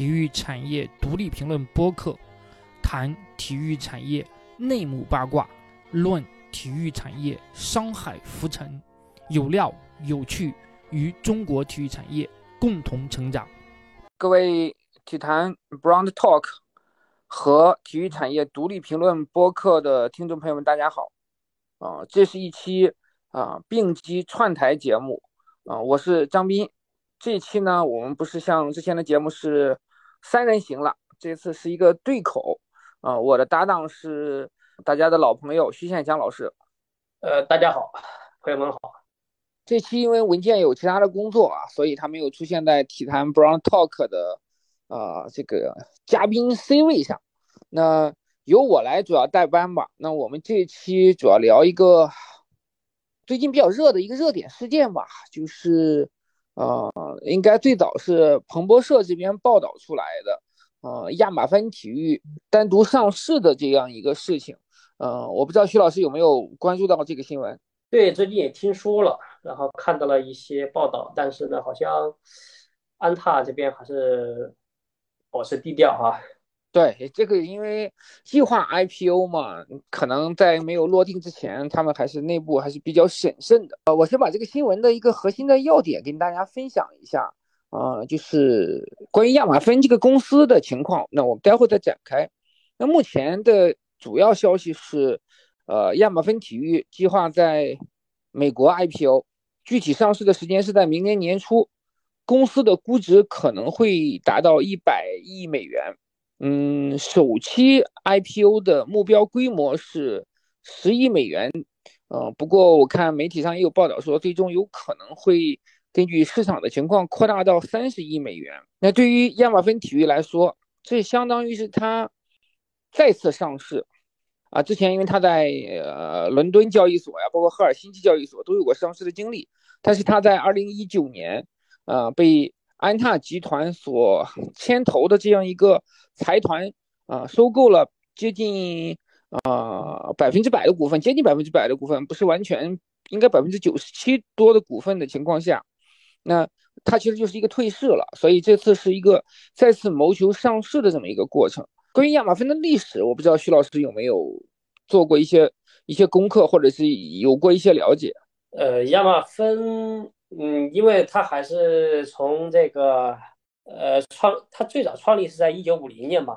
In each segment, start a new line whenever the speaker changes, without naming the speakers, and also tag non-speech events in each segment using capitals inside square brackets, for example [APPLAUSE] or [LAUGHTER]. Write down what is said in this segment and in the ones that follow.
体育产业独立评论播客，谈体育产业内幕八卦，论体育产业商海浮沉，有料有趣，与中国体育产业共同成长。
各位体坛 Brown Talk 和体育产业独立评论播客的听众朋友们，大家好。啊，这是一期啊并机串台节目啊，我是张斌。这期呢，我们不是像之前的节目是三人行了，这次是一个对口啊。我的搭档是大家的老朋友徐宪强老师。
呃，大家好，朋友们好。
这期因为文件有其他的工作啊，所以他没有出现在体坛 Brown Talk 的啊这个嘉宾 C 位上。那由我来主要代班吧。那我们这一期主要聊一个最近比较热的一个热点事件吧，就是。呃，应该最早是彭博社这边报道出来的，呃，亚马芬体育单独上市的这样一个事情，呃，我不知道徐老师有没有关注到这个新闻？
对，最近也听说了，然后看到了一些报道，但是呢，好像安踏这边还是保持低调哈。
对这个，因为计划 IPO 嘛，可能在没有落定之前，他们还是内部还是比较审慎的。呃，我先把这个新闻的一个核心的要点跟大家分享一下啊，就是关于亚马芬这个公司的情况。那我们待会再展开。那目前的主要消息是，呃，亚马芬体育计划在美国 IPO，具体上市的时间是在明年年初，公司的估值可能会达到一百亿美元。嗯，首期 IPO 的目标规模是十亿美元，呃，不过我看媒体上也有报道说，最终有可能会根据市场的情况扩大到三十亿美元。那对于亚马芬体育来说，这相当于是它再次上市啊。之前因为它在呃伦敦交易所呀，包括赫尔辛基交易所都有过上市的经历，但是它在二零一九年，呃，被安踏集团所牵头的这样一个。财团啊，收购了接近啊百分之百的股份，接近百分之百的股份，不是完全，应该百分之九十七多的股份的情况下，那它其实就是一个退市了。所以这次是一个再次谋求上市的这么一个过程。关于亚马逊的历史，我不知道徐老师有没有做过一些一些功课，或者是有过一些了解。
呃，亚马芬，嗯，因为它还是从这个。呃，创它最早创立是在一九五零年嘛，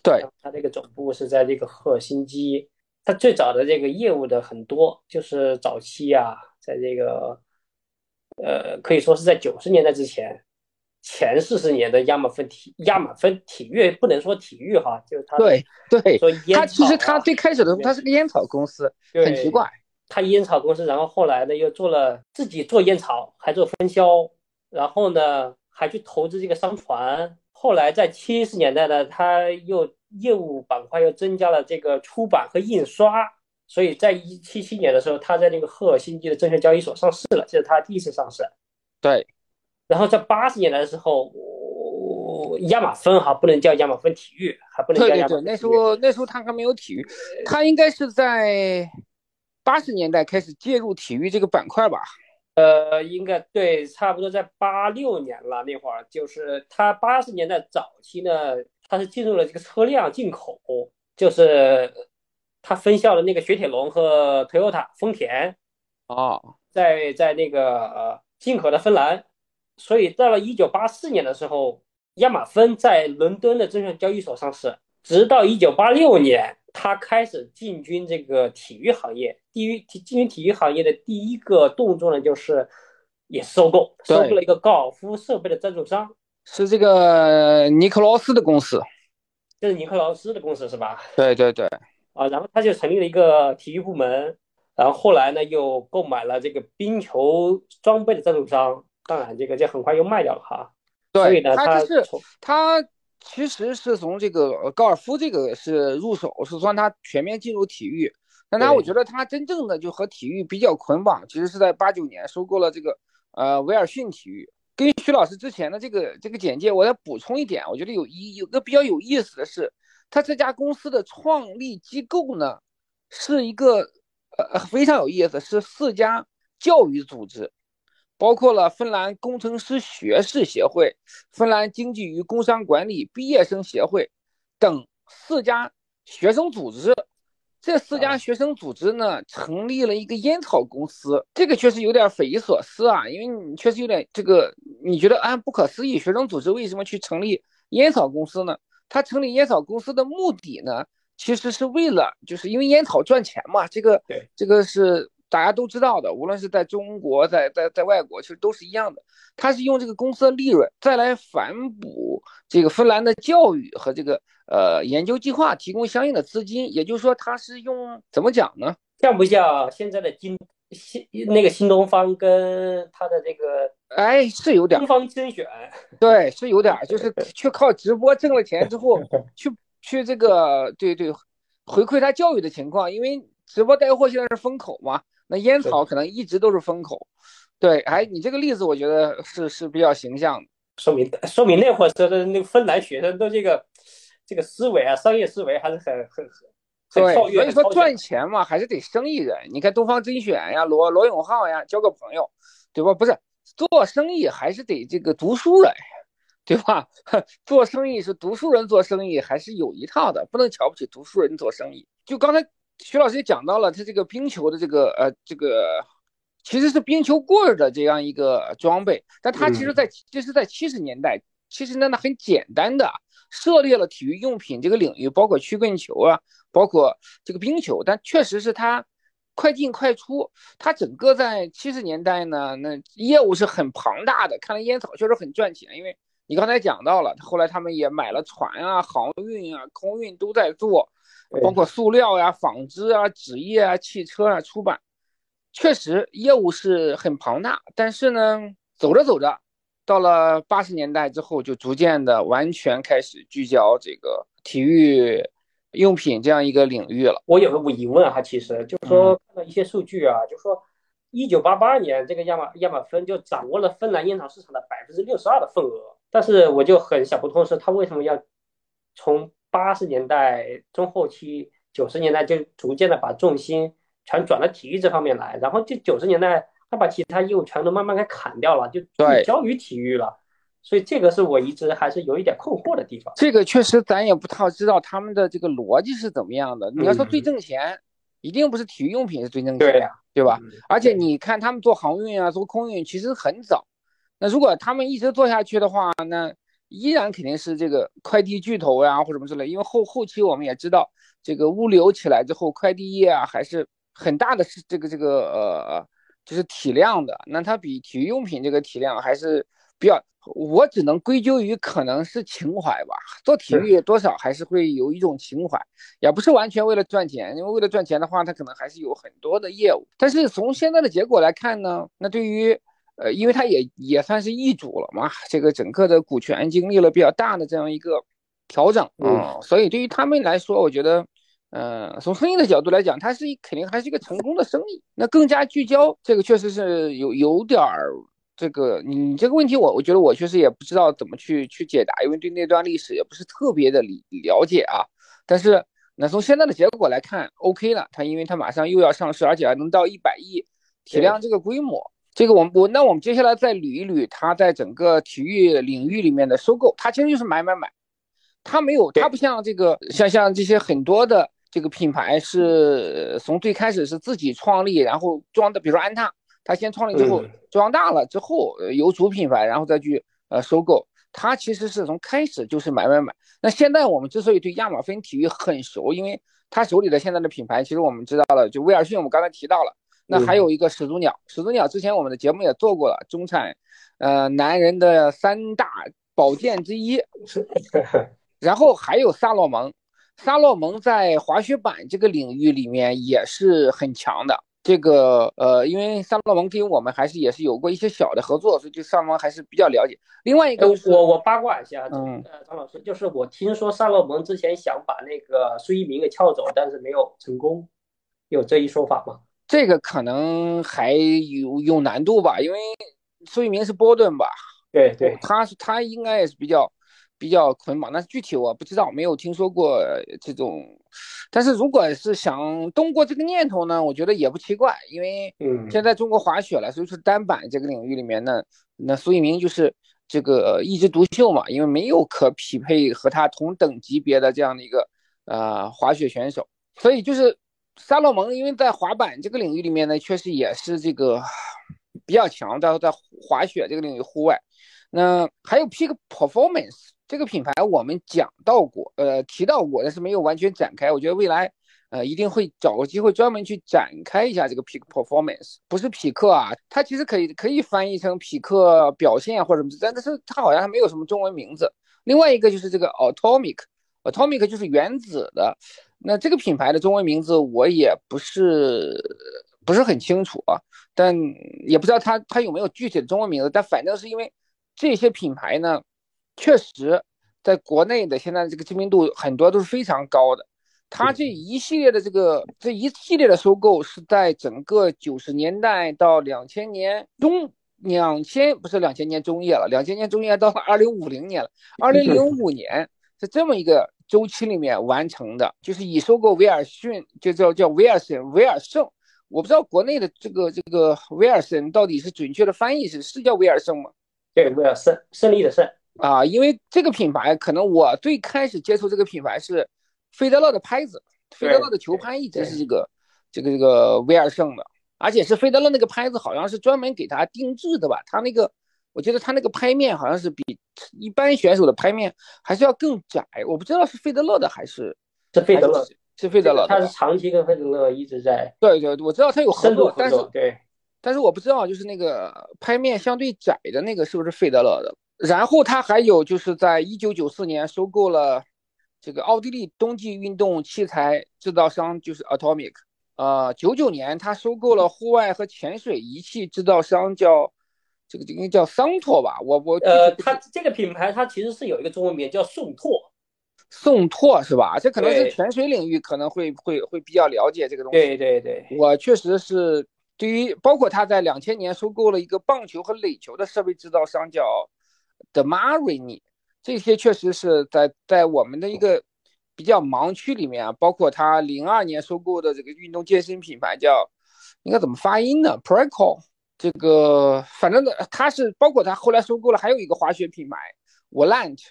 对，
它这个总部是在这个赫尔辛基，它最早的这个业务的很多就是早期啊，在这个呃可以说是在九十年代之前，前四十年的亚马芬体亚马芬体育不能说体育哈，就是它
对对，说烟
它
其实它最开始的时候它是个烟草公司，很奇怪，
它烟草公司，然后后来呢又做了自己做烟草，还做分销，然后呢。还去投资这个商船，后来在七十年代呢，他又业务板块又增加了这个出版和印刷，所以在一七七年的时候，他在那个赫尔辛基的证券交易所上市了，这是他第一次上市。
对，
然后在八十年代的时候，亚马芬哈不能叫亚马芬体育，还不能叫亚马芬。
那时候那时候他还没有体育，他应该是在八十年代开始介入体育这个板块吧。
呃，应该对，差不多在八六年了那会儿，就是他八十年代早期呢，他是进入了这个车辆进口，就是他分校的那个雪铁龙和 Toyota 丰田，
啊，
在在那个呃进口的芬兰，所以到了一九八四年的时候，亚马芬在伦敦的证券交易所上市，直到一九八六年。他开始进军这个体育行业，第一进军体育行业的第一个动作呢，就是也收购，收购了一个高尔夫设备的赞助商，
是这个尼克劳斯的公司，
这是尼克劳斯的公司是吧？
对对对，
啊，然后他就成立了一个体育部门，然后后来呢又购买了这个冰球装备的赞助商，当然这个就很快又卖掉了哈。
对，
他
就是他。其实是从这个高尔夫这个是入手，是算他全面进入体育。但他我觉得他真正的就和体育比较捆绑，其实是在八九年收购了这个呃威尔逊体育。跟徐老师之前的这个这个简介，我再补充一点，我觉得有一有个比较有意思的是，他这家公司的创立机构呢是一个呃非常有意思，是四家教育组织，包括了芬兰工程师学士协会、芬兰经济与工商管理毕业生协会等四家学生组织。这四家学生组织呢，成立了一个烟草公司，这个确实有点匪夷所思啊，因为你确实有点这个，你觉得啊不可思议，学生组织为什么去成立烟草公司呢？他成立烟草公司的目的呢，其实是为了，就是因为烟草赚钱嘛，这个
对，
这个是大家都知道的，无论是在中国，在在在外国，其实都是一样的。他是用这个公司的利润再来反哺这个芬兰的教育和这个呃研究计划，提供相应的资金。也就是说，他是用怎么讲呢？
像不像现在的金新那个新东方跟他的这个
哎，是有点
东方甄选？
对，是有点，就是 [LAUGHS] 去靠直播挣了钱之后，[LAUGHS] 去去这个对对回馈他教育的情况，因为直播带货现在是风口嘛，那烟草可能一直都是风口。对，哎，你这个例子我觉得是是比较形象的，
说明说明那会儿的那个芬兰学生的这个这个思维啊，商业思维还是很很很
对。所以说赚钱嘛，还是得生意人。你看东方甄选呀，罗罗永浩呀，交个朋友，对吧？不是做生意还是得这个读书人，对吧？[LAUGHS] 做生意是读书人做生意还是有一套的，不能瞧不起读书人做生意。就刚才徐老师也讲到了，他这个冰球的这个呃这个。其实是冰球棍的这样一个装备，但它其实，在其实，在七十年代，七十年代很简单的涉猎了体育用品这个领域，包括曲棍球啊，包括这个冰球，但确实是它快进快出。它整个在七十年代呢，那业务是很庞大的。看来烟草确实很赚钱，因为你刚才讲到了，后来他们也买了船啊、航运啊、空运都在做，包括塑料呀、纺织啊、纸业啊、汽车啊、出版。确实业务是很庞大，但是呢，走着走着，到了八十年代之后，就逐渐的完全开始聚焦这个体育用品这样一个领域了。
我有个疑问哈，其实就是说看到一些数据啊，就是说一九八八年这个亚马亚马芬就掌握了芬兰烟草市场的百分之六十二的份额，但是我就很想不通是，他为什么要从八十年代中后期、九十年代就逐渐的把重心。全转到体育这方面来，然后就九十年代，他把其他业务全都慢慢给砍掉了，就聚焦于体育了。所以这个是我一直还是有一点困惑的地方。
这个确实咱也不太知道他们的这个逻辑是怎么样的。你要说最挣钱，一定不是体育用品是最挣钱呀，对吧？而且你看他们做航运啊，做空运，其实很早。那如果他们一直做下去的话，那依然肯定是这个快递巨头呀，或什么之类。因为后后期我们也知道，这个物流起来之后，快递业啊还是。很大的是这个这个呃，就是体量的，那它比体育用品这个体量还是比较，我只能归咎于可能是情怀吧。做体育多少还是会有一种情怀，也不是完全为了赚钱，因为为了赚钱的话，它可能还是有很多的业务。但是从现在的结果来看呢，那对于呃，因为它也也算是易主了嘛，这个整个的股权经历了比较大的这样一个调整，嗯，所以对于他们来说，我觉得。呃，从生意的角度来讲，它是一肯定还是一个成功的生意。那更加聚焦，这个确实是有有点儿这个，你这个问题我我觉得我确实也不知道怎么去去解答，因为对那段历史也不是特别的理了解啊。但是那从现在的结果来看，OK 了，它因为它马上又要上市，而且还能到一百亿体量这个规模，这个我们我那我们接下来再捋一捋它在整个体育领域里面的收购，它其实就是买买买，它没有，它不像这个像像这些很多的。这个品牌是从最开始是自己创立，然后装的，比如说安踏，它先创立之后装大了之后有主品牌，然后再去呃收购。它其实是从开始就是买买买。那现在我们之所以对亚马芬体育很熟，因为他手里的现在的品牌，其实我们知道了，就威尔逊，我们刚才提到了，那还有一个始祖鸟，始祖鸟之前我们的节目也做过了，中产呃男人的三大宝剑之一，[LAUGHS] 然后还有萨洛蒙。萨洛蒙在滑雪板这个领域里面也是很强的。这个呃，因为萨洛蒙跟我们还是也是有过一些小的合作，所以对萨洛蒙还是比较了解。另外一个，
我我八卦一下，嗯，张老师，就是我听说萨洛蒙之前想把那个苏一鸣给撬走，但是没有成功，有这一说法吗？
这个可能还有有难度吧，因为苏一鸣是波顿吧？
对对，
他是他应该也是比较。比较捆绑。但是具体我不知道，没有听说过这种。但是如果是想动过这个念头呢，我觉得也不奇怪，因为现在中国滑雪了，所以说单板这个领域里面呢，那苏翊鸣就是这个一枝独秀嘛，因为没有可匹配和他同等级别的这样的一个呃滑雪选手，所以就是萨洛蒙，因为在滑板这个领域里面呢，确实也是这个比较强，在在滑雪这个领域户外，那还有 Peak Performance。这个品牌我们讲到过，呃，提到过，但是没有完全展开。我觉得未来，呃，一定会找个机会专门去展开一下这个 Peak Performance，不是匹克啊，它其实可以可以翻译成匹克表现或者什么，但是它好像还没有什么中文名字。另外一个就是这个 Atomic，Atomic 就是原子的，那这个品牌的中文名字我也不是不是很清楚啊，但也不知道它它有没有具体的中文名字，但反正是因为这些品牌呢。确实，在国内的现在这个知名度很多都是非常高的。它这一系列的这个这一系列的收购是在整个九十年代到两千年中，两千不是两千年中叶了，两千年中叶到了二零五零年了，二零零五年是这么一个周期里面完成的，就是已收购威尔逊，就叫叫威尔森威尔盛。我不知道国内的这个这个威尔森到底是准确的翻译是是叫威尔盛吗？
对，威尔胜，胜利的胜。
啊，因为这个品牌，可能我最开始接触这个品牌是费德勒的拍子，费德勒的球拍一直是这个这个这个威尔胜的，而且是费德勒那个拍子好像是专门给他定制的吧？他那个，我觉得他那个拍面好像是比一般选手的拍面还是要更窄，我不知道是费德勒的还是
是费德勒，
是费德勒，
他是长期跟费德勒一直在
对对，我知道他有合作，但是
对，
但是我不知道就是那个拍面相对窄的那个是不是费德勒的。然后他还有就是在一九九四年收购了这个奥地利冬季运动器材制造商，就是 Atomic。呃，九九年他收购了户外和潜水仪器制造商，叫这个应该叫桑拓吧？我我
呃，它这个品牌它其实是有一个中文名叫宋拓，
宋拓是吧？这可能是潜水领域可能会会会比较了解这个东西。
对对对，
我确实是对于包括他在两千年收购了一个棒球和垒球的设备制造商，叫。的 Marini，这些确实是在在我们的一个比较盲区里面啊，包括他零二年收购的这个运动健身品牌叫，应该怎么发音呢？Preco，这个反正的他是包括他后来收购了还有一个滑雪品牌 w a l a n t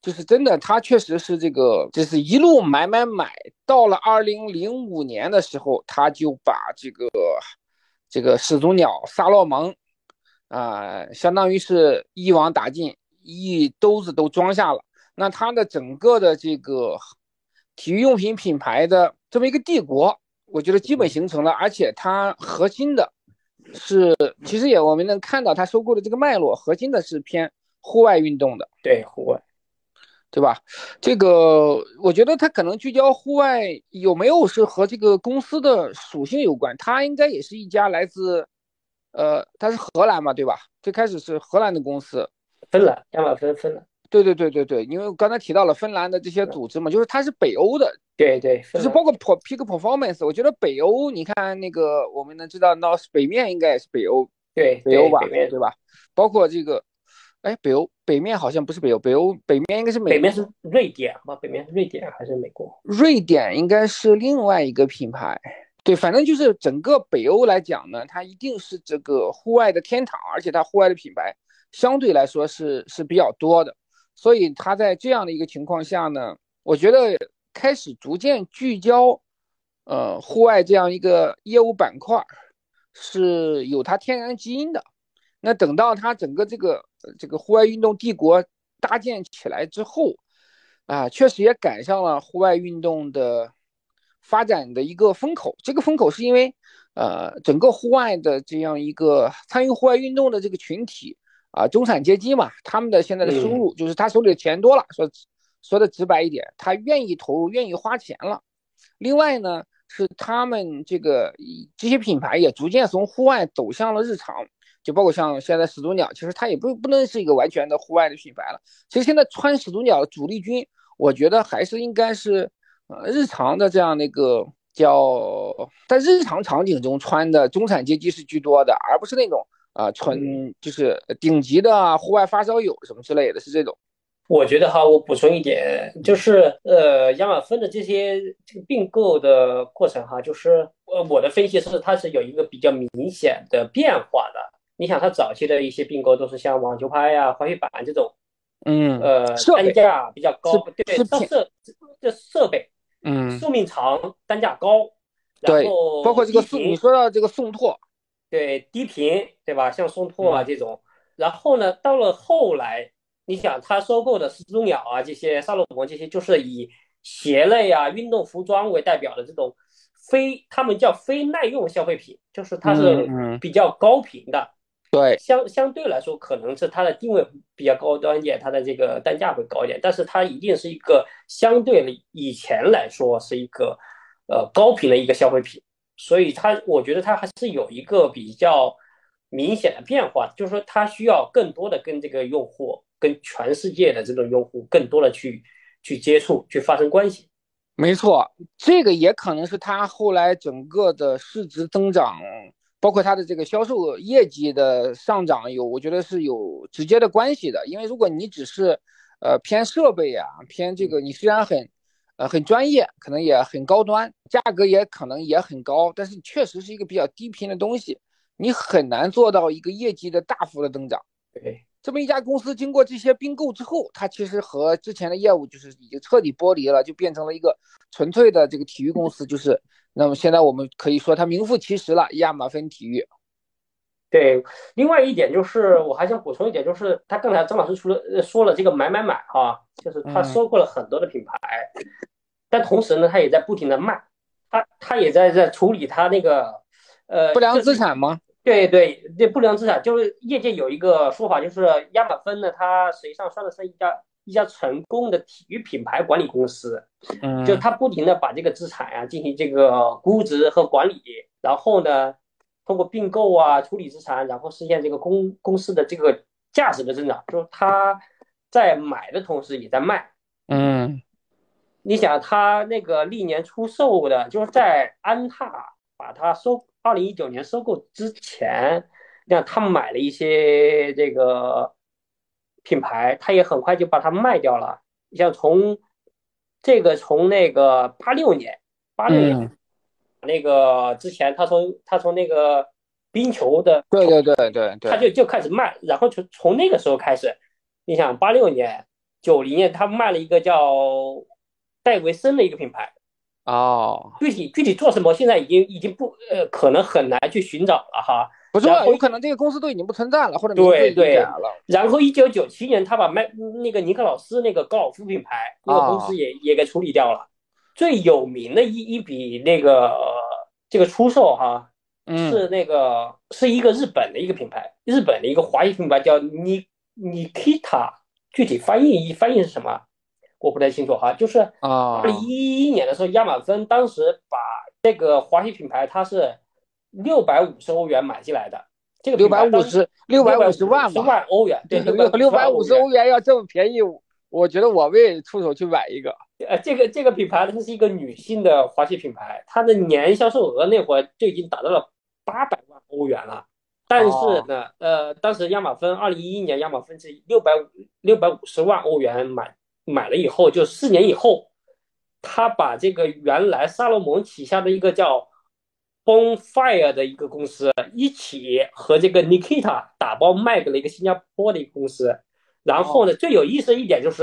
就是真的他确实是这个就是一路买买买，到了二零零五年的时候，他就把这个这个始祖鸟萨洛蒙。啊，相当于是一网打尽，一兜子都装下了。那他的整个的这个体育用品品牌的这么一个帝国，我觉得基本形成了。而且它核心的是，其实也我们能看到它收购的这个脉络，核心的是偏户外运动的。
对，户外，
对吧？这个我觉得它可能聚焦户外，有没有是和这个公司的属性有关？它应该也是一家来自。呃，它是荷兰嘛，对吧？最开始是荷兰的公司，
芬兰，亚马芬，芬兰。
对对对对对，因为我刚才提到了芬兰的这些组织嘛，就是它是北欧的，
对对，
就是包括 Peak Performance，我觉得北欧，你看那个我们能知道，North 北面应该也是北欧，
对
北欧吧，
对
吧？包括这个，哎，北欧北面好像不是北欧，北欧北面应该是美，
北面是瑞典吧？北面是瑞典还是美国？
瑞典应该是另外一个品牌。对，反正就是整个北欧来讲呢，它一定是这个户外的天堂，而且它户外的品牌相对来说是是比较多的，所以它在这样的一个情况下呢，我觉得开始逐渐聚焦，呃，户外这样一个业务板块是有它天然基因的。那等到它整个这个这个户外运动帝国搭建起来之后，啊，确实也赶上了户外运动的。发展的一个风口，这个风口是因为，呃，整个户外的这样一个参与户外运动的这个群体啊，中产阶级嘛，他们的现在的收入就是他手里的钱多了，说说的直白一点，他愿意投入，愿意花钱了。另外呢，是他们这个这些品牌也逐渐从户外走向了日常，就包括像现在始祖鸟，其实它也不不能是一个完全的户外的品牌了。其实现在穿始祖鸟的主力军，我觉得还是应该是。呃，日常的这样的一个叫在日常场景中穿的中产阶级是居多的，而不是那种啊纯就是顶级的户外发烧友什么之类的，是这种。
我觉得哈，我补充一点，就是呃，亚马逊的这些这个并购的过程哈，就是呃，我的分析是它是有一个比较明显的变化的。你想，它早期的一些并购都是像网球拍呀、滑雪板这种，
嗯，
呃，单价比较高，对，设这设备，
嗯，
寿命长，单价高，
然后，包括这个送，你说到这个宋拓，
对，低频，对吧？像松拓啊这种，然后呢，到了后来。你想，他收购的始祖鸟啊，这些萨洛蒙这些，就是以鞋类啊、运动服装为代表的这种非他们叫非耐用消费品，就是它是比较高频的。
对，
相相对来说，可能是它的定位比较高端一点，它的这个单价会高一点，但是它一定是一个相对以前来说是一个呃高频的一个消费品，所以它我觉得它还是有一个比较明显的变化，就是说它需要更多的跟这个用户。跟全世界的这种用户更多的去去接触，去发生关系。
没错，这个也可能是它后来整个的市值增长，包括它的这个销售业绩的上涨有，我觉得是有直接的关系的。因为如果你只是呃偏设备呀，偏这个，你虽然很呃很专业，可能也很高端，价格也可能也很高，但是确实是一个比较低频的东西，你很难做到一个业绩的大幅的增长。
对。
这么一家公司经过这些并购之后，它其实和之前的业务就是已经彻底剥离了，就变成了一个纯粹的这个体育公司。就是，那么现在我们可以说它名副其实了，亚马芬体育。
对，另外一点就是，我还想补充一点，就是他刚才张老师除了说了这个买买买哈，就是他收购了很多的品牌，但同时呢，他也在不停的卖，他他也在在处理他那个呃
不良资产吗？
对对，这不良资产就是业界有一个说法，就是亚马芬呢，它实际上算的是一家一家成功的体育品牌管理公司，
嗯，
就他不停的把这个资产啊进行这个估值和管理，然后呢，通过并购啊处理资产，然后实现这个公公司的这个价值的增长，就是他在买的同时也在卖，
嗯，
你想他那个历年出售的，就是在安踏把它收。二零一九年收购之前，让他买了一些这个品牌，他也很快就把它卖掉了。你像从这个从那个八六年，八六年那个之前，他从他从那个冰球的，
对对对对对，
他就就开始卖，然后从从那个时候开始，你想八六年、九零年，他卖了一个叫戴维森的一个品牌。
哦，
具体具体做什么，现在已经已经不呃，可能很难去寻找了哈。
不是，有可能这个公司都已经不存在了，或者
对对
了。
然后一九九七年，他把麦那个尼克老师那个高尔夫品牌那个公司也也给处理掉了。最有名的一一笔那个这个出售哈，是那个是一个日本的一个品牌，日本的一个华裔品牌叫尼尼 Kita，具体翻译翻译是什么？我不太清楚哈，就是
啊，
二零一一年的时候，亚马逊当时把这个华裔品牌，它是六百五十欧元买进来的。这个 [LAUGHS]
六百五十六百五十万
吧，万欧元，对，
六六百五十欧元要这么便宜，我觉得我会出手去买一个。
呃，这个这个品牌它是一个女性的滑雪品牌，它的年销售额那会儿就已经达到了八百万欧元了。但是呢，呃，当时亚马逊二零一一年亚马逊是六百五六百五十万欧元买。买了以后，就四年以后，他把这个原来萨洛蒙旗下的一个叫 Bonfire 的一个公司一起和这个 Nikita 打包卖给了一个新加坡的一个公司。然后呢，最有意思的一点就是，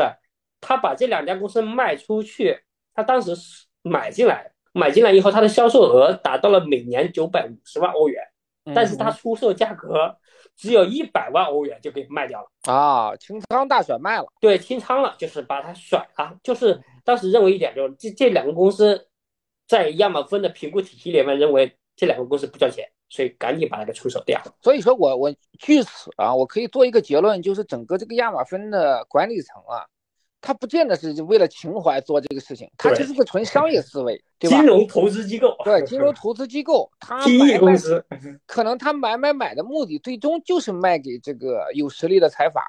他把这两家公司卖出去，他当时买进来，买进来以后，他的销售额达到了每年九百五十万欧元，但是他出售价格。只有一百万欧元就给卖掉了
啊！清仓大甩卖了，
对，清仓了，就是把它甩了。就是当时认为一点，就是这这两个公司在亚马逊的评估体系里面认为这两个公司不赚钱，所以赶紧把它给出手掉。
所以说我我据此啊，我可以做一个结论，就是整个这个亚马逊的管理层啊。他不见得是为了情怀做这个事情，他就是个纯商业思维，对
吧？金融投资机构，
对，[LAUGHS] 金融投资机构，他
买公司，[LAUGHS]
可能他买买买的目的，最终就是卖给这个有实力的财阀、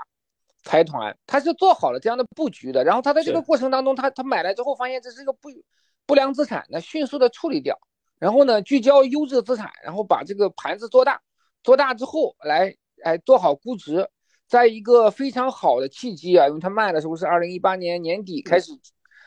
财团，他是做好了这样的布局的。然后他在这个过程当中，他他买来之后，发现这是一个不不良资产，那迅速的处理掉，然后呢，聚焦优质资产，然后把这个盘子做大，做大之后来，哎，做好估值。在一个非常好的契机啊，因为它卖的时候是二零一八年年底开始，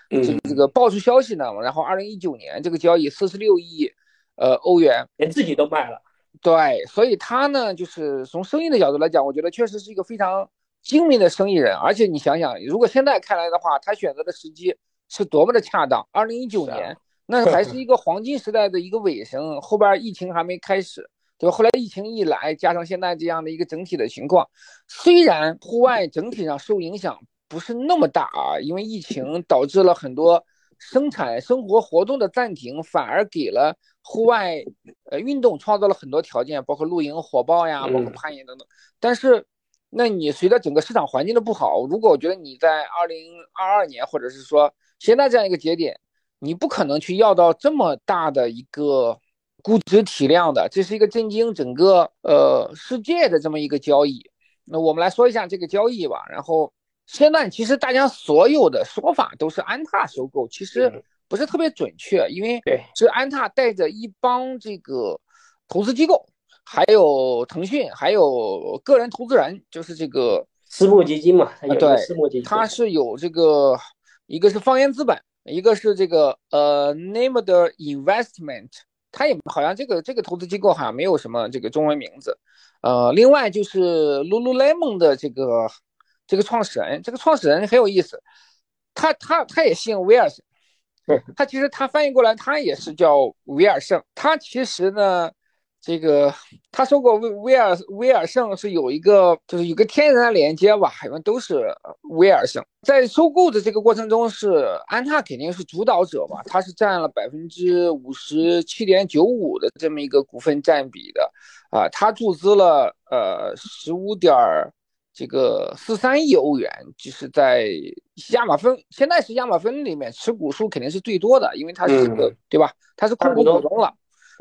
这个这个爆出消息呢，然后二零一九年这个交易四十六亿呃欧元，
连自己都卖了。
对，所以他呢，就是从生意的角度来讲，我觉得确实是一个非常精明的生意人。而且你想想，如果现在看来的话，他选择的时机是多么的恰当。二零一九年，那还是一个黄金时代的一个尾声，后边疫情还没开始，对吧？后来疫情一来，加上现在这样的一个整体的情况，虽然户外整体上受影响不是那么大啊，因为疫情导致了很多生产生活活动的暂停，反而给了。户外呃运动创造了很多条件，包括露营、火爆呀，包括攀岩等等。但是，那你随着整个市场环境的不好，如果我觉得你在二零二二年，或者是说现在这样一个节点，你不可能去要到这么大的一个估值体量的，这是一个震惊整个呃世界的这么一个交易。那我们来说一下这个交易吧。然后现在其实大家所有的说法都是安踏收购，其实。不是特别准确，因为是安踏带着一帮这个投资机构，还有腾讯，还有个人投资人，就是这个
私募基金嘛。
对，
私募基金，
它是有这个，一个是方圆资本，一个是这个呃 Named Investment，它也好像这个这个投资机构好像没有什么这个中文名字。呃，另外就是 Lululemon 的这个这个创始人，这个创始人很有意思，他他他也姓威尔森。他其实他翻译过来，他也是叫威尔胜。他其实呢，这个他说过威威尔威尔胜是有一个就是有个天然的连接吧，因为都是威尔胜。在收购的这个过程中，是安踏肯定是主导者嘛，他是占了百分之五十七点九五的这么一个股份占比的，啊，他注资了呃十五点。这个四三亿欧元，就是在亚马芬，现在是亚马芬里面持股数肯定是最多的，因为它是这个对吧？它是控股股东了。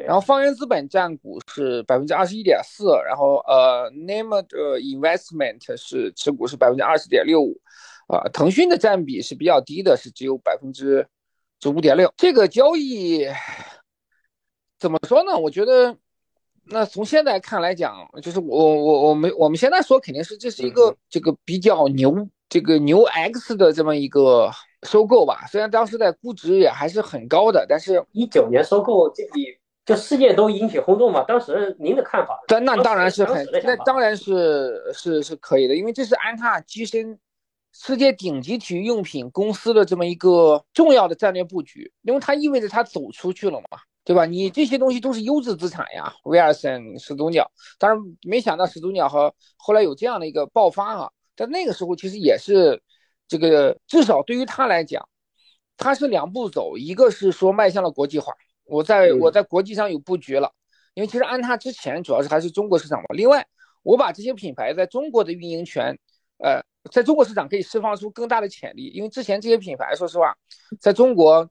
然后方圆资本占股是百分之二十一点四，然后呃，Name 的 Investment 是持股是百分之二十点六五，啊，腾讯的占比是比较低的，是只有百分之十五点六。这个交易怎么说呢？我觉得。那从现在看来讲，就是我我我们我们现在说肯定是这是一个这个比较牛这个牛 X 的这么一个收购吧。虽然当时在估值也还是很高的，但是
一九年收购这笔，就世界都引起轰动嘛。当时您的看法？
那那当然是很，那当然是是是可以的，因为这是安踏跻身世界顶级体育用品公司的这么一个重要的战略布局，因为它意味着它走出去了嘛。对吧？你这些东西都是优质资产呀，威尔森、始祖鸟。当然没想到始祖鸟和后来有这样的一个爆发啊。在那个时候，其实也是这个，至少对于他来讲，他是两步走，一个是说迈向了国际化，我在我在国际上有布局了。因为其实安踏之前主要是还是中国市场嘛。另外，我把这些品牌在中国的运营权，呃，在中国市场可以释放出更大的潜力。因为之前这些品牌，说实话，在中国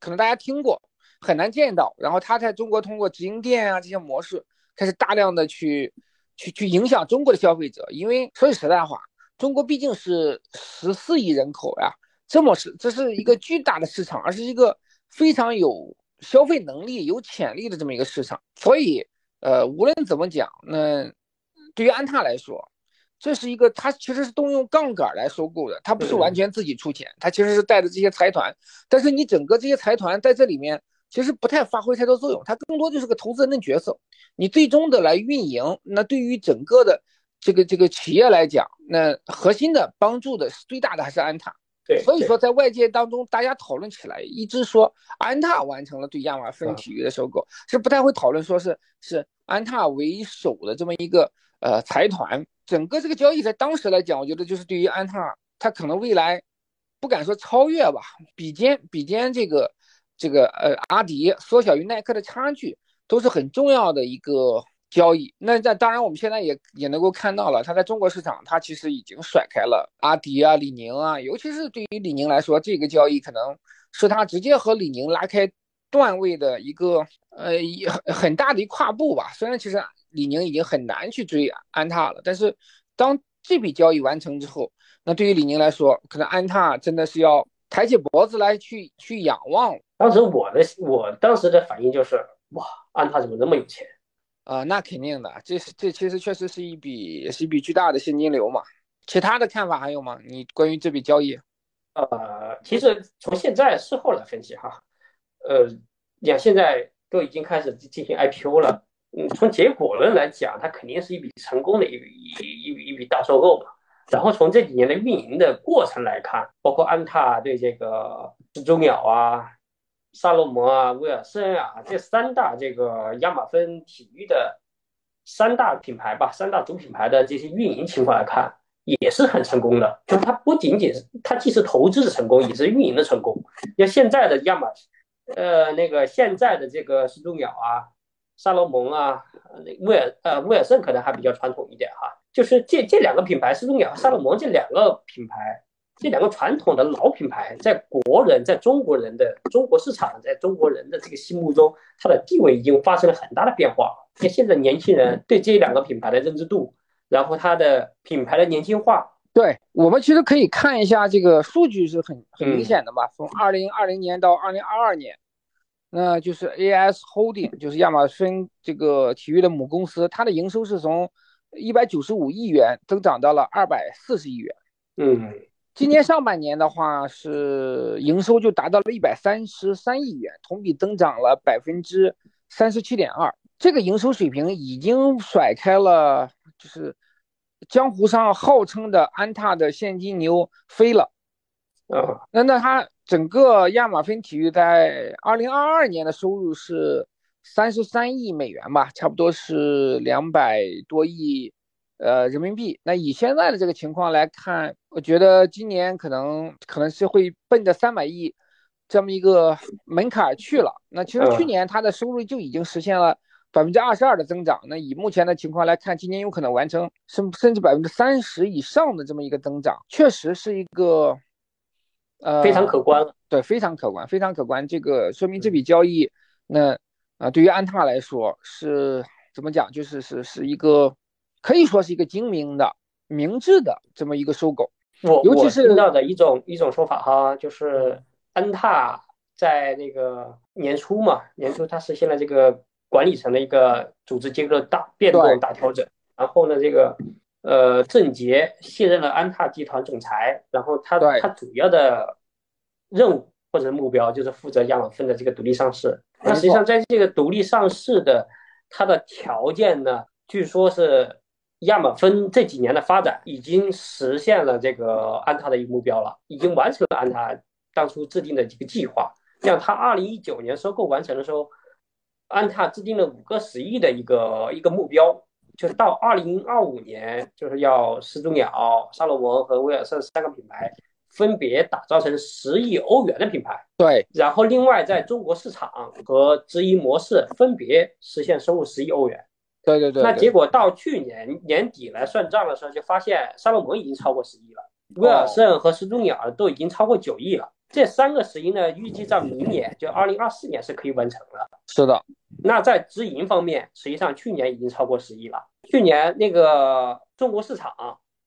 可能大家听过。很难见到，然后他在中国通过直营店啊这些模式开始大量的去去去影响中国的消费者，因为说句实在话，中国毕竟是十四亿人口呀，这么是这是一个巨大的市场，而是一个非常有消费能力、有潜力的这么一个市场，所以呃无论怎么讲，那对于安踏来说，这是一个它其实是动用杠杆来收购的，它不是完全自己出钱，它其实是带着这些财团，但是你整个这些财团在这里面。其实不太发挥太多作用，它更多就是个投资人的角色。你最终的来运营，那对于整个的这个这个企业来讲，那核心的帮助的是最大的还是安踏。
对，
所以说在外界当中，大家讨论起来一直说安踏完成了对亚马逊体育的收购，是不太会讨论说是是安踏为首的这么一个呃财团。整个这个交易在当时来讲，我觉得就是对于安踏，它可能未来不敢说超越吧，比肩比肩这个。这个呃，阿迪缩小与耐克的差距都是很重要的一个交易。那在当然，我们现在也也能够看到了，它在中国市场，它其实已经甩开了阿迪啊、李宁啊。尤其是对于李宁来说，这个交易可能是它直接和李宁拉开段位的一个呃很很大的一跨步吧。虽然其实李宁已经很难去追安踏了，但是当这笔交易完成之后，那对于李宁来说，可能安踏真的是要抬起脖子来去去仰望。
当时我的我当时的反应就是，哇，安踏怎么那么有钱？
啊，那肯定的，这是这其实确实是一笔也是一笔巨大的现金流嘛。其他的看法还有吗？你关于这笔交易？
呃，其实从现在事后来分析哈，呃，你看现在都已经开始进行 IPO 了，嗯，从结果论来讲，它肯定是一笔成功的一笔一一笔一笔大收购嘛。然后从这几年的运营的过程来看，包括安踏对这个始祖鸟啊、萨洛蒙啊、威尔森啊这三大这个亚马芬体育的三大品牌吧，三大主品牌的这些运营情况来看，也是很成功的。就它不仅仅是它既是投资的成功，也是运营的成功。像现在的亚马，呃，那个现在的这个始祖鸟啊、萨洛蒙啊、威尔呃威尔森可能还比较传统一点哈。就是这这两个品牌，始祖鸟和萨洛蒙这两个品牌，这两个传统的老品牌，在国人，在中国人的中国市场，在中国人的这个心目中，它的地位已经发生了很大的变化。那现在年轻人对这两个品牌的认知度，然后它的品牌的年轻化，
对我们其实可以看一下这个数据是很很明显的嘛。从二零二零年到二零二二年，那就是 AS Holding，就是亚马逊这个体育的母公司，它的营收是从。一百九十五亿元增长到了二百四十亿元。
嗯，
今年上半年的话是营收就达到了一百三十三亿元，同比增长了百分之三十七点二。这个营收水平已经甩开了，就是江湖上号称的安踏的现金牛飞了。
啊，
那那它整个亚马逊体育在二零二二年的收入是。三十三亿美元吧，差不多是两百多亿，呃，人民币。那以现在的这个情况来看，我觉得今年可能可能是会奔着三百亿这么一个门槛去了。那其实去年它的收入就已经实现了百分之二十二的增长。那以目前的情况来看，今年有可能完成甚甚至百分之三十以上的这么一个增长，确实是一个呃
非常可观。
对，非常可观，非常可观。这个说明这笔交易那。啊，对于安踏来说是怎么讲？就是是是一个可以说是一个精明的、明智的这么一个收购。
我我听到的一种一种说法哈，就是安踏在那个年初嘛，年初它实现了这个管理层的一个组织结构大变动、大调整。然后呢，这个呃郑杰卸任了安踏集团总裁，然后他他主要的任务或者目标就是负责亚马逊的这个独立上市。那实际上，在这个独立上市的它的条件呢，据说是亚马芬这几年的发展已经实现了这个安踏的一个目标了，已经完成了安踏当初制定的几个计划。像它二零一九年收购完成的时候，安踏制定了五个十亿的一个一个目标，就是到二零二五年，就是要始祖鸟、萨洛蒙和威尔森三个品牌。分别打造成十亿欧元的品牌，
对，
然后另外在中国市场和直营模式分别实现收入十亿欧元，
对对对。
那结果到去年年底来算账的时候，就发现萨洛蒙已经超过十亿了，威尔森和始祖鸟都已经超过九亿了。这三个十亿呢，预计在明年就二零二四年是可以完成的。
是的。
那在直营方面，实际上去年已经超过十亿了。去年那个中国市场。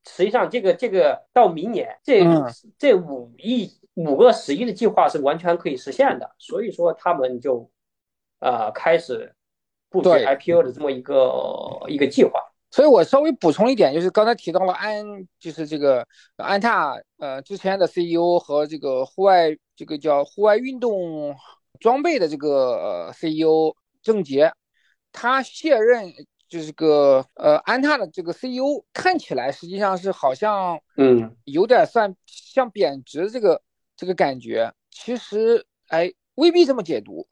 实际上，这个这个到明年，这这五亿五个十亿的计划是完全可以实现的。所以说，他们就呃开始布局 IPO 的这么一个一个计划。
所以我稍微补充一点，就是刚才提到了安，就是这个安踏呃之前的 CEO 和这个户外这个叫户外运动装备的这个 CEO 郑杰，他卸任。就是个呃，安踏的这个 CEO 看起来实际上是好像，
嗯，
有点算像贬值这个这个感觉。其实哎，未必这么解读，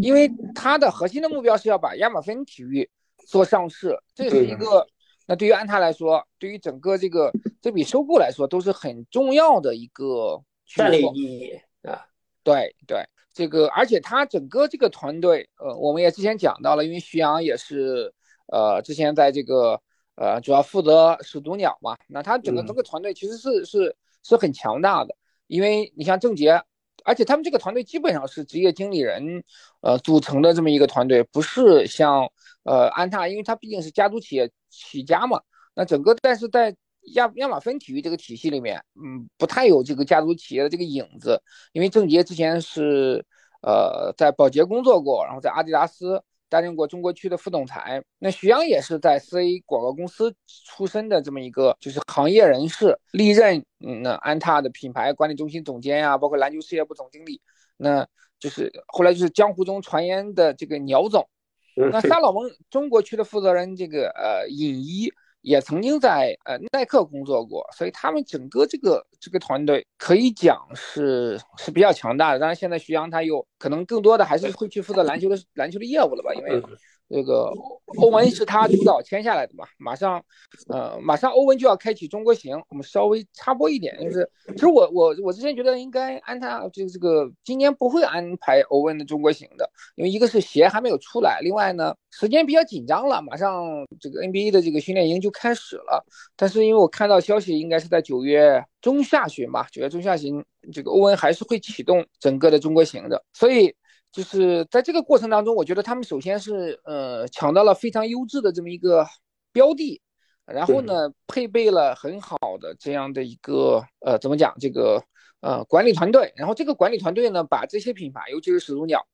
因为它的核心的目标是要把亚马逊体育做上市，这是一个那对于安踏来说，对于整个这个这笔收购来说都是很重要的一个
战略意义啊。
对对，这个而且他整个这个团队，呃，我们也之前讲到了，因为徐阳也是。呃，之前在这个呃，主要负责始祖鸟嘛，那他整个整个团队其实是是是很强大的，因为你像郑洁，而且他们这个团队基本上是职业经理人呃组成的这么一个团队，不是像呃安踏，因为它毕竟是家族企业起家嘛，那整个但是在亚亚马芬体育这个体系里面，嗯，不太有这个家族企业的这个影子，因为郑洁之前是呃在保洁工作过，然后在阿迪达斯。担任过中国区的副总裁。那徐阳也是在四 A 广告公司出身的这么一个就是行业人士，历任嗯那安踏的品牌管理中心总监呀，包括篮球事业部总经理。那就是后来就是江湖中传言的这个鸟总。那萨洛蒙中国区的负责人这个呃尹一。也曾经在呃耐克工作过，所以他们整个这个这个团队可以讲是是比较强大的。当然，现在徐阳他又可能更多的还是会去负责篮球的篮球的业务了吧，因为。这个欧文是他主导签下来的嘛？马上，呃，马上欧文就要开启中国行。我们稍微插播一点，就是其实我我我之前觉得应该安踏这个这个今年不会安排欧文的中国行的，因为一个是鞋还没有出来，另外呢时间比较紧张了，马上这个 NBA 的这个训练营就开始了。但是因为我看到消息，应该是在九月中下旬吧，九月中下旬，这个欧文还是会启动整个的中国行的，所以。就是在这个过程当中，我觉得他们首先是呃抢到了非常优质的这么一个标的，然后呢配备了很好的这样的一个呃怎么讲这个呃管理团队，然后这个管理团队呢把这些品牌，尤其是始祖鸟，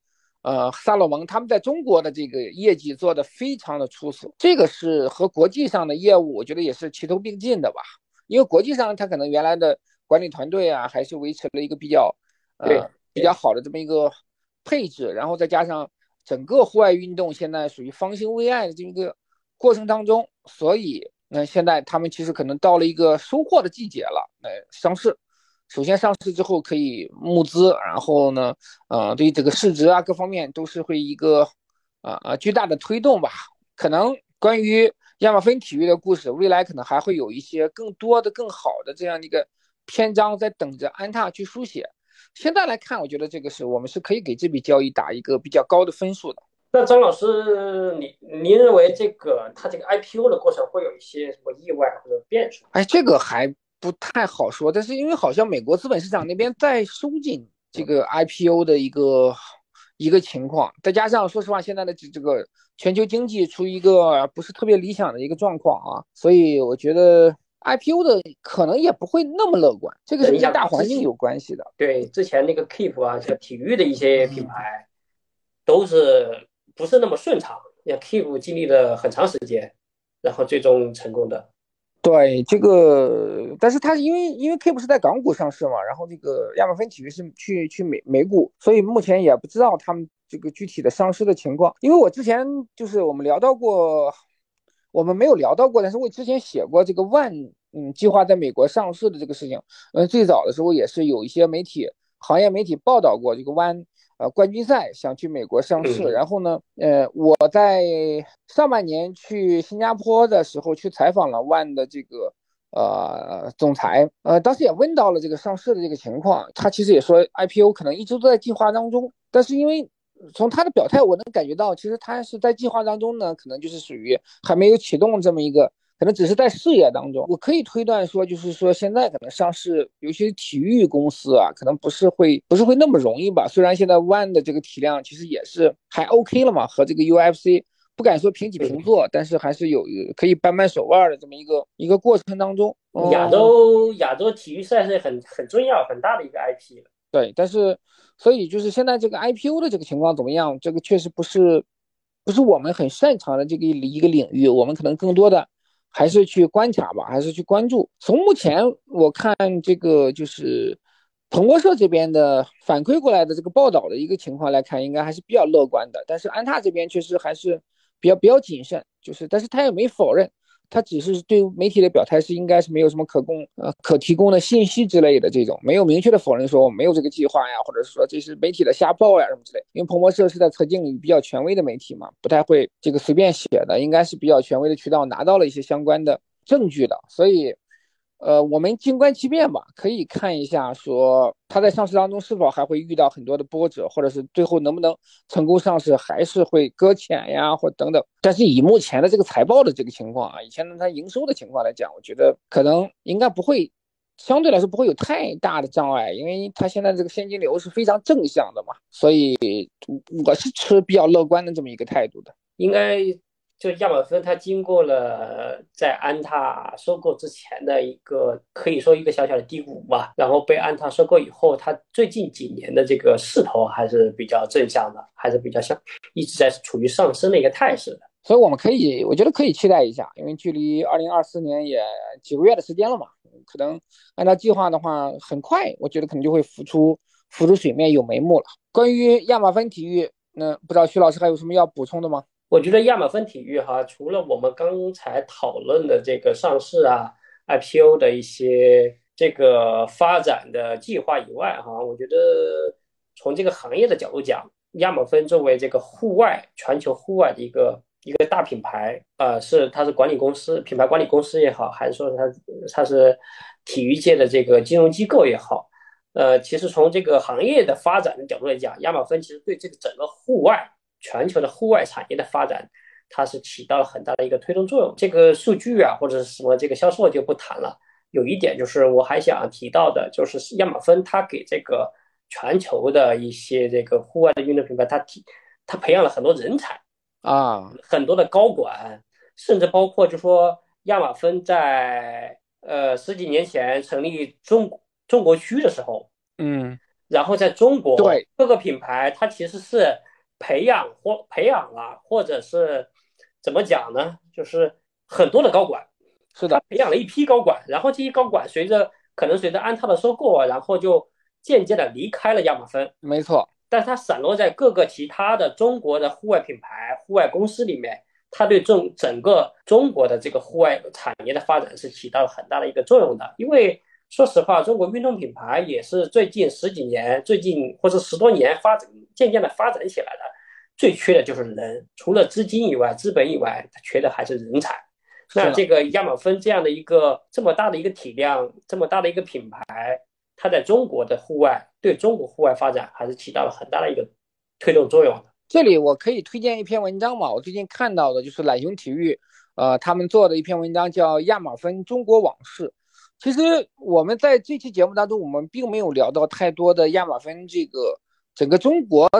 呃萨洛蒙他们在中国的这个业绩做得非常的出色，这个是和国际上的业务我觉得也是齐头并进的吧，因为国际上他可能原来的管理团队啊还是维持了一个比较呃比较好的这么一个。配置，然后再加上整个户外运动现在属于方兴未艾的这么一个过程当中，所以那现在他们其实可能到了一个收获的季节了。那上市，首先上市之后可以募资，然后呢，呃，对于这个市值啊各方面都是会一个啊啊巨大的推动吧。可能关于亚马逊体育的故事，未来可能还会有一些更多的、更好的这样的一个篇章在等着安踏去书写。现在来看，我觉得这个是我们是可以给这笔交易打一个比较高的分数的。
那张老师，你您认为这个它这个 IPO 的过程会有一些什么意外或者变数？
哎，这个还不太好说。但是因为好像美国资本市场那边在收紧这个 IPO 的一个一个情况，再加上说实话，现在的这这个全球经济处于一个不是特别理想的一个状况啊，所以我觉得。IPO 的可能也不会那么乐观，这个是跟大环境有关系的。
对，之前那个 Keep 啊，像体育的一些品牌，都是不是那么顺畅。像 Keep 经历了很长时间，然后最终成功的。
对这个，但是它因为因为 Keep 是在港股上市嘛，然后这个亚马逊体育是去去美美股，所以目前也不知道他们这个具体的上市的情况。因为我之前就是我们聊到过。我们没有聊到过，但是我之前写过这个万，嗯，计划在美国上市的这个事情。嗯，最早的时候也是有一些媒体、行业媒体报道过这个万，呃，冠军赛想去美国上市。然后呢，呃，我在上半年去新加坡的时候去采访了万的这个呃总裁，呃，当时也问到了这个上市的这个情况，他其实也说 IPO 可能一直都在计划当中，但是因为。从他的表态，我能感觉到，其实他是在计划当中呢，可能就是属于还没有启动这么一个，可能只是在事业当中。我可以推断说，就是说现在可能上市尤其是体育公司啊，可能不是会不是会那么容易吧。虽然现在 One 的这个体量其实也是还 OK 了嘛，和这个 UFC 不敢说平起平坐，但是还是有可以扳扳手腕的这么一个一个过程当中。
亚洲亚洲体育赛事很很重要很大的一个 IP
对，但是。所以就是现在这个 IPO 的这个情况怎么样？这个确实不是，不是我们很擅长的这个一个领域。我们可能更多的还是去观察吧，还是去关注。从目前我看这个就是彭博社这边的反馈过来的这个报道的一个情况来看，应该还是比较乐观的。但是安踏这边确实还是比较比较谨慎，就是但是他也没否认。他只是对媒体的表态是应该是没有什么可供呃可提供的信息之类的这种，没有明确的否认说我没有这个计划呀，或者是说这是媒体的瞎报呀什么之类。因为彭博社是在财经领域比较权威的媒体嘛，不太会这个随便写的，应该是比较权威的渠道拿到了一些相关的证据的，所以。呃，我们静观其变吧，可以看一下，说它在上市当中是否还会遇到很多的波折，或者是最后能不能成功上市，还是会搁浅呀，或等等。但是以目前的这个财报的这个情况啊，以前的它营收的情况来讲，我觉得可能应该不会，相对来说不会有太大的障碍，因为它现在这个现金流是非常正向的嘛，所以我是持比较乐观的这么一个态度的，
应该。就亚马逊它经过了在安踏收购之前的一个可以说一个小小的低谷吧，然后被安踏收购以后，它最近几年的这个势头还是比较正向的，还是比较像一直在处于上升的一个态势的。
所以我们可以，我觉得可以期待一下，因为距离二零二四年也几个月的时间了嘛，可能按照计划的话，很快我觉得可能就会浮出浮出水面有眉目了。关于亚马逊体育，那不知道徐老师还有什么要补充的吗？
我觉得亚马芬体育哈，除了我们刚才讨论的这个上市啊、IPO 的一些这个发展的计划以外哈，我觉得从这个行业的角度讲，亚马芬作为这个户外全球户外的一个一个大品牌啊，是它是管理公司、品牌管理公司也好，还是说它它是体育界的这个金融机构也好，呃，其实从这个行业的发展的角度来讲，亚马芬其实对这个整个户外。全球的户外产业的发展，它是起到了很大的一个推动作用。这个数据啊，或者是什么这个销售就不谈了。有一点就是我还想提到的，就是亚马芬它给这个全球的一些这个户外的运动品牌，它提它培养了很多人才
啊，
很多的高管，甚至包括就说亚马芬在呃十几年前成立中中国区的时候，
嗯，
然后在中国
对
各个品牌，它其实是。培养或培养了，或者是怎么讲呢？就是很多的高管，
是的，
培养了一批高管，然后这些高管随着可能随着安踏的收购啊，然后就渐渐的离开了亚马逊。
没错，
但它散落在各个其他的中国的户外品牌、户外公司里面，它对整整个中国的这个户外产业的发展是起到了很大的一个作用的。因为说实话，中国运动品牌也是最近十几年、最近或者十多年发展。渐渐的发展起来的，最缺的就是人，除了资金以外，资本以外，它缺的还是人才。那这个亚马芬这样的一个这么大的一个体量，这么大的一个品牌，它在中国的户外，对中国户外发展还是起到了很大的一个推动作用的。
这里我可以推荐一篇文章嘛？我最近看到的就是懒熊体育，呃，他们做的一篇文章叫《亚马芬中国往事》。其实我们在这期节目当中，我们并没有聊到太多的亚马芬这个。整个中国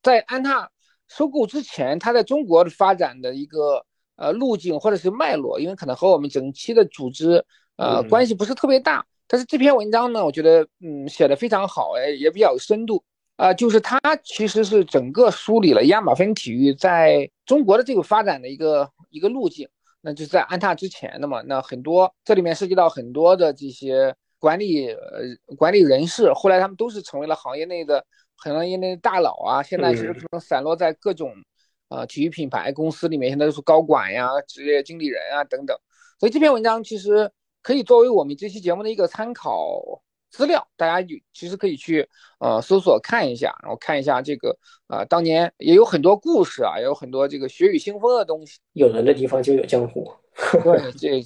在安踏收购之前，它在中国的发展的一个呃路径或者是脉络，因为可能和我们整期的组织呃关系不是特别大。但是这篇文章呢，我觉得嗯写的非常好，哎也比较有深度啊。就是它其实是整个梳理了亚马逊体育在中国的这个发展的一个一个路径，那就是在安踏之前的嘛。那很多这里面涉及到很多的这些管理呃管理人士，后来他们都是成为了行业内的。很多业内的大佬啊，现在其实可能散落在各种，呃，体育品牌公司里面，现在都是高管呀、职业经理人啊等等。所以这篇文章其实可以作为我们这期节目的一个参考资料，大家有其实可以去呃搜索看一下，然后看一下这个啊，当年也有很多故事啊，也有很多这个血雨腥风的东西。
有人的地方就有江湖。[LAUGHS]
对，这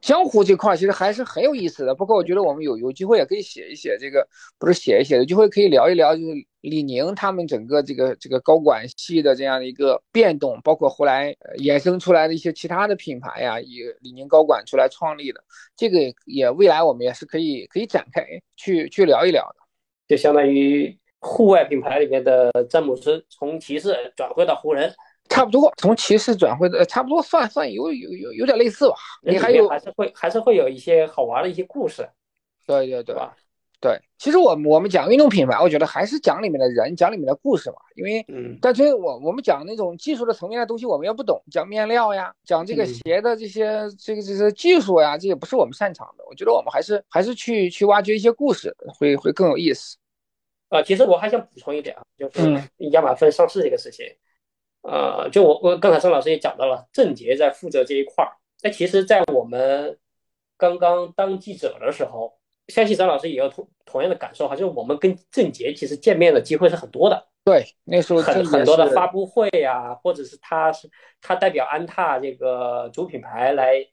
江湖这块其实还是很有意思的。不过我觉得我们有有机会也可以写一写这个，不是写一写，有机会可以聊一聊，就是李宁他们整个这个这个高管系的这样的一个变动，包括后来衍生出来的一些其他的品牌呀，以李宁高管出来创立的，这个也未来我们也是可以可以展开去去聊一聊的。
就相当于户外品牌里面的詹姆斯从骑士转会到湖人。
差不多从骑士转会的，差不多算算有有有有点类似吧。你还有
还是会还是会有一些好玩的一些故事。
对对对吧？对，其实我我们讲运动品牌，我觉得还是讲里面的人，讲里面的故事嘛。因为，
嗯，
但是我我们讲那种技术的层面的东西，我们又不懂。讲面料呀，讲这个鞋的这些这个这些技术呀，这也不是我们擅长的。我觉得我们还是还是去去挖掘一些故事，会会更有意思。
啊，其实我还想补充一点啊，就是亚马逊上市这个事情。呃，就我我刚才张老师也讲到了，郑杰在负责这一块儿。那其实，在我们刚刚当记者的时候，相信张老师也有同同样的感受哈，就是我们跟郑杰其实见面的机会是很多的。
对，那时候
很很多的发布会呀，或者是他是他代表安踏这个主品牌来。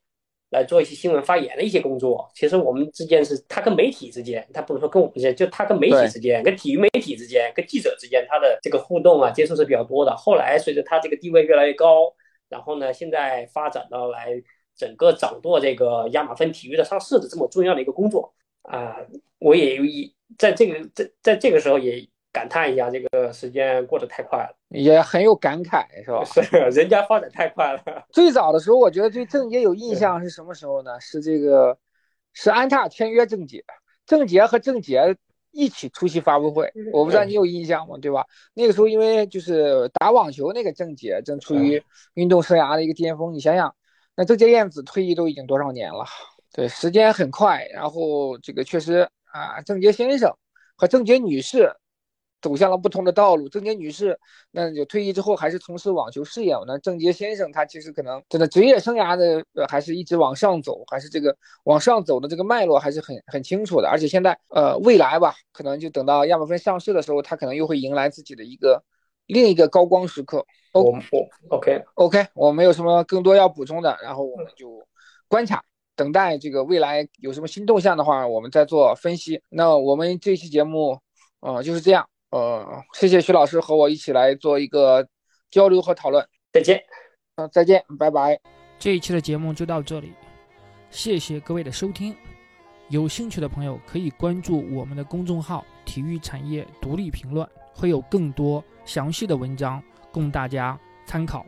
来做一些新闻发言的一些工作，其实我们之间是他跟媒体之间，他不是说跟我们之间，就他跟媒体之间，跟体育媒体之间，跟记者之间，他的这个互动啊，接触是比较多的。后来随着他这个地位越来越高，然后呢，现在发展到来整个掌舵这个亚马逊体育的上市的这么重要的一个工作啊，我也有一在这个在在这个时候也感叹一下，这个时间过得太快了，
也很有感慨，是吧？
是，人家发展太快了。
最早的时候，我觉得对郑洁有印象是什么时候呢？是这个，是安踏签约郑洁，郑洁和郑洁一起出席发布会，我不知道你有印象吗？对吧？那个时候因为就是打网球那个郑洁正处于运动生涯的一个巅峰，你想想，那郑洁燕子退役都已经多少年了？对，时间很快，然后这个确实啊，郑洁先生和郑洁女士。走向了不同的道路。郑洁女士，那就退役之后还是从事网球事业。那郑洁先生，他其实可能真的职业生涯的呃，还是一直往上走，还是这个往上走的这个脉络还是很很清楚的。而且现在呃，未来吧，可能就等到亚马逊上市的时候，他可能又会迎来自己的一个另一个高光时刻。
我我 OK
OK，我没有什么更多要补充的，然后我们就观察等待这个未来有什么新动向的话，我们再做分析。那我们这期节目啊就是这样。呃，谢谢徐老师和我一起来做一个交流和讨论。
再见，
嗯，再见，拜拜。
这一期的节目就到这里，谢谢各位的收听。有兴趣的朋友可以关注我们的公众号“体育产业独立评论”，会有更多详细的文章供大家参考。